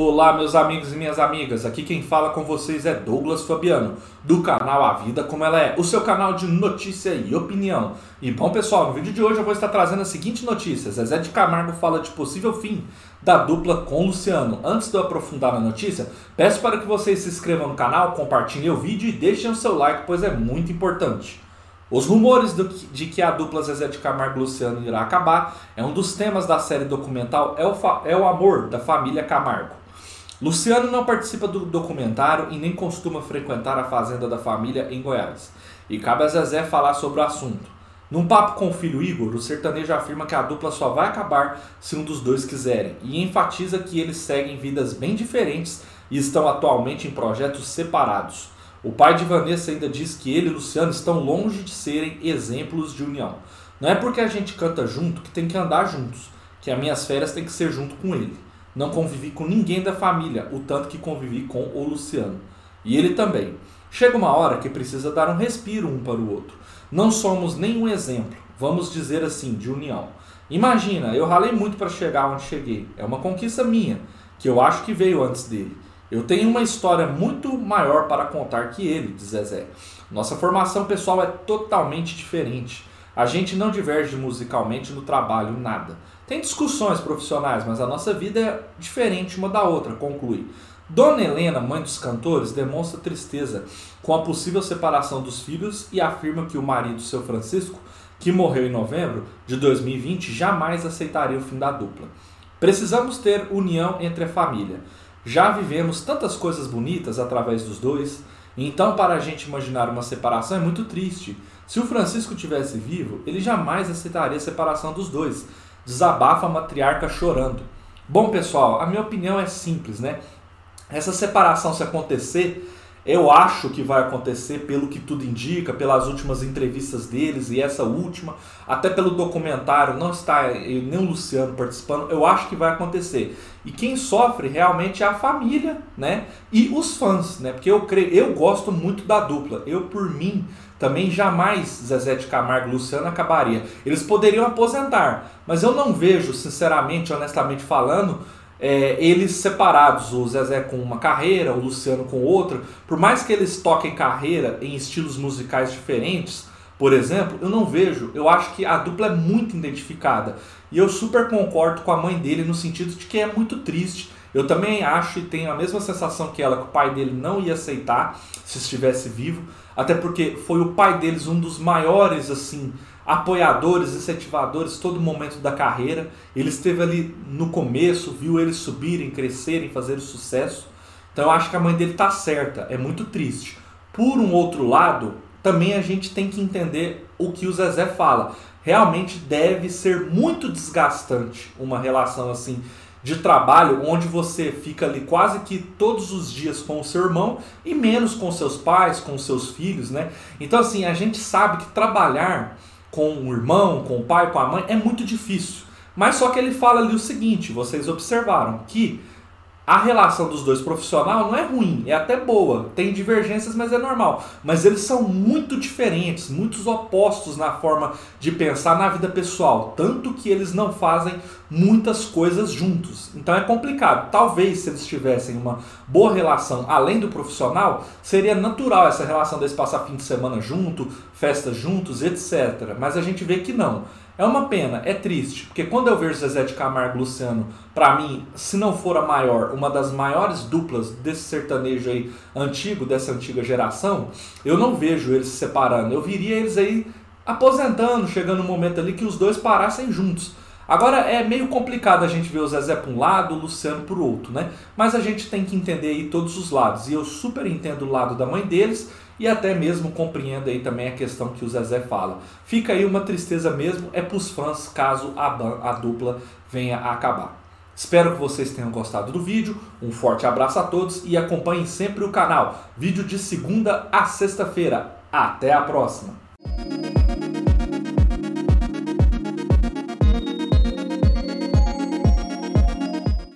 Olá, meus amigos e minhas amigas. Aqui quem fala com vocês é Douglas Fabiano, do canal A Vida Como Ela É, o seu canal de notícia e opinião. E bom, pessoal, no vídeo de hoje eu vou estar trazendo a seguinte notícia: Zezé de Camargo fala de possível fim da dupla com Luciano. Antes de eu aprofundar na notícia, peço para que vocês se inscrevam no canal, compartilhem o vídeo e deixem o seu like, pois é muito importante. Os rumores de que a dupla Zezé de Camargo e Luciano irá acabar é um dos temas da série documental É o, é o Amor da Família Camargo. Luciano não participa do documentário e nem costuma frequentar a fazenda da família em Goiás. E cabe a Zezé falar sobre o assunto. Num papo com o filho Igor, o sertanejo afirma que a dupla só vai acabar se um dos dois quiserem e enfatiza que eles seguem vidas bem diferentes e estão atualmente em projetos separados. O pai de Vanessa ainda diz que ele e Luciano estão longe de serem exemplos de união. Não é porque a gente canta junto que tem que andar juntos, que as minhas férias tem que ser junto com ele. Não convivi com ninguém da família, o tanto que convivi com o Luciano. E ele também. Chega uma hora que precisa dar um respiro um para o outro. Não somos nenhum exemplo, vamos dizer assim, de união. Imagina, eu ralei muito para chegar onde cheguei. É uma conquista minha, que eu acho que veio antes dele. Eu tenho uma história muito maior para contar que ele, diz Zezé. Nossa formação pessoal é totalmente diferente. A gente não diverge musicalmente no trabalho, nada. Tem discussões profissionais, mas a nossa vida é diferente uma da outra, conclui. Dona Helena, mãe dos cantores, demonstra tristeza com a possível separação dos filhos e afirma que o marido, seu Francisco, que morreu em novembro de 2020, jamais aceitaria o fim da dupla. Precisamos ter união entre a família. Já vivemos tantas coisas bonitas através dos dois, então para a gente imaginar uma separação é muito triste. Se o Francisco tivesse vivo, ele jamais aceitaria a separação dos dois. Desabafa a matriarca chorando. Bom, pessoal, a minha opinião é simples, né? Essa separação, se acontecer, eu acho que vai acontecer pelo que tudo indica, pelas últimas entrevistas deles e essa última, até pelo documentário, não está nem o Luciano participando, eu acho que vai acontecer. E quem sofre realmente é a família, né? E os fãs, né? Porque eu creio, eu gosto muito da dupla. Eu por mim também jamais Zezé de Camargo e Luciano acabaria. Eles poderiam aposentar, mas eu não vejo, sinceramente, honestamente falando, é, eles separados, o Zezé com uma carreira, o Luciano com outra, por mais que eles toquem carreira em estilos musicais diferentes, por exemplo, eu não vejo, eu acho que a dupla é muito identificada. E eu super concordo com a mãe dele no sentido de que é muito triste. Eu também acho e tenho a mesma sensação que ela, que o pai dele não ia aceitar se estivesse vivo, até porque foi o pai deles um dos maiores, assim, apoiadores, incentivadores todo momento da carreira. Ele esteve ali no começo, viu eles subirem, crescerem, fazerem sucesso. Então eu acho que a mãe dele tá certa, é muito triste. Por um outro lado, também a gente tem que entender o que o Zezé fala. Realmente deve ser muito desgastante uma relação assim de trabalho onde você fica ali quase que todos os dias com o seu irmão e menos com seus pais, com seus filhos, né? Então assim, a gente sabe que trabalhar com o irmão, com o pai, com a mãe, é muito difícil. Mas só que ele fala ali o seguinte: vocês observaram que a relação dos dois profissional não é ruim, é até boa. Tem divergências, mas é normal. Mas eles são muito diferentes, muitos opostos na forma de pensar na vida pessoal. Tanto que eles não fazem muitas coisas juntos. Então é complicado. Talvez se eles tivessem uma boa relação além do profissional, seria natural essa relação deles passar fim de semana junto, festas juntos, etc. Mas a gente vê que não. É uma pena, é triste, porque quando eu vejo Zezé de Camargo Luciano, para mim, se não for a maior, uma das maiores duplas desse sertanejo aí antigo, dessa antiga geração, eu não vejo eles se separando. Eu viria eles aí aposentando, chegando um momento ali que os dois parassem juntos. Agora é meio complicado a gente ver o Zezé para um lado, o Luciano para o outro, né? Mas a gente tem que entender aí todos os lados. E eu super entendo o lado da mãe deles e até mesmo compreendo aí também a questão que o Zezé fala. Fica aí uma tristeza mesmo, é para os fãs caso a, a dupla venha a acabar. Espero que vocês tenham gostado do vídeo. Um forte abraço a todos e acompanhem sempre o canal. Vídeo de segunda a sexta-feira. Até a próxima!